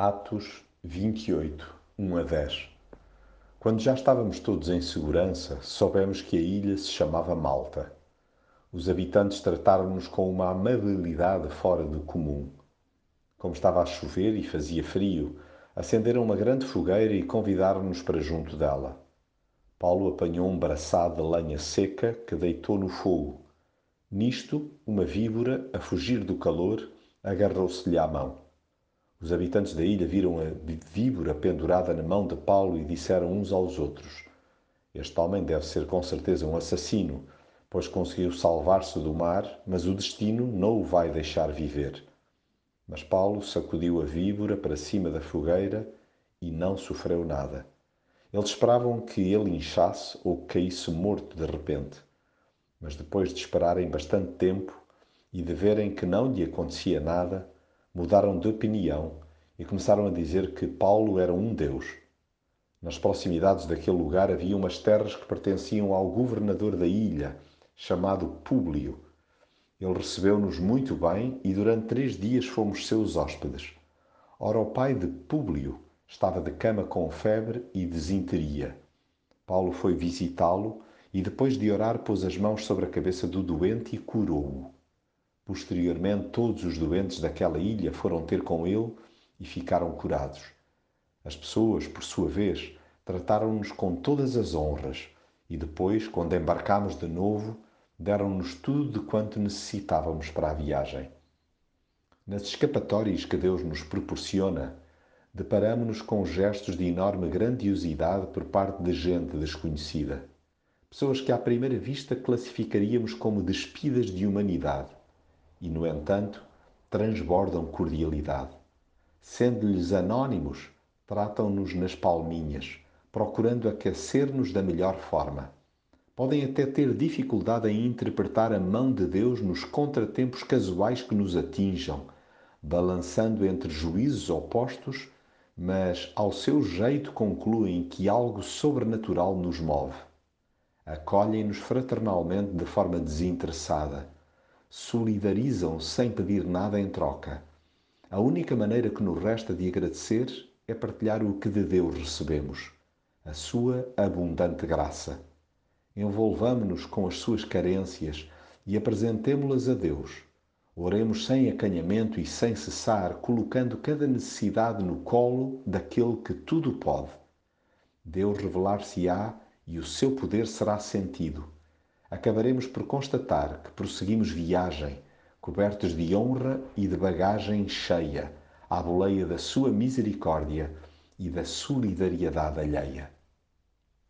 Atos 28, 1 a 10 Quando já estávamos todos em segurança, soubemos que a ilha se chamava Malta. Os habitantes trataram-nos com uma amabilidade fora do comum. Como estava a chover e fazia frio, acenderam uma grande fogueira e convidaram-nos para junto dela. Paulo apanhou um braçado de lenha seca que deitou no fogo. Nisto, uma víbora, a fugir do calor, agarrou-se-lhe à mão. Os habitantes da ilha viram a víbora pendurada na mão de Paulo e disseram uns aos outros: Este homem deve ser com certeza um assassino, pois conseguiu salvar-se do mar, mas o destino não o vai deixar viver. Mas Paulo sacudiu a víbora para cima da fogueira e não sofreu nada. Eles esperavam que ele inchasse ou caísse morto de repente. Mas depois de esperarem bastante tempo e de verem que não lhe acontecia nada, mudaram de opinião e começaram a dizer que Paulo era um deus. Nas proximidades daquele lugar havia umas terras que pertenciam ao governador da ilha, chamado Públio. Ele recebeu-nos muito bem e durante três dias fomos seus hóspedes. Ora, o pai de Públio estava de cama com febre e desinteria. Paulo foi visitá-lo e, depois de orar, pôs as mãos sobre a cabeça do doente e curou-o. Posteriormente, todos os doentes daquela ilha foram ter com ele e ficaram curados. As pessoas, por sua vez, trataram-nos com todas as honras e depois, quando embarcámos de novo, deram-nos tudo de quanto necessitávamos para a viagem. Nas escapatórias que Deus nos proporciona, deparamos-nos com gestos de enorme grandiosidade por parte de gente desconhecida. Pessoas que à primeira vista classificaríamos como despidas de humanidade e, no entanto, transbordam cordialidade. Sendo-lhes anónimos, tratam-nos nas palminhas, procurando aquecer-nos da melhor forma. Podem até ter dificuldade em interpretar a mão de Deus nos contratempos casuais que nos atinjam, balançando entre juízos opostos, mas ao seu jeito concluem que algo sobrenatural nos move. Acolhem-nos fraternalmente de forma desinteressada solidarizam sem pedir nada em troca. A única maneira que nos resta de agradecer é partilhar o que de Deus recebemos, a sua abundante graça. Envolvamo-nos com as suas carências e apresentemo-las a Deus. Oremos sem acanhamento e sem cessar, colocando cada necessidade no colo daquele que tudo pode. Deus revelar-se-á e o seu poder será sentido acabaremos por constatar que prosseguimos viagem, cobertos de honra e de bagagem cheia, à boleia da sua misericórdia e da solidariedade alheia.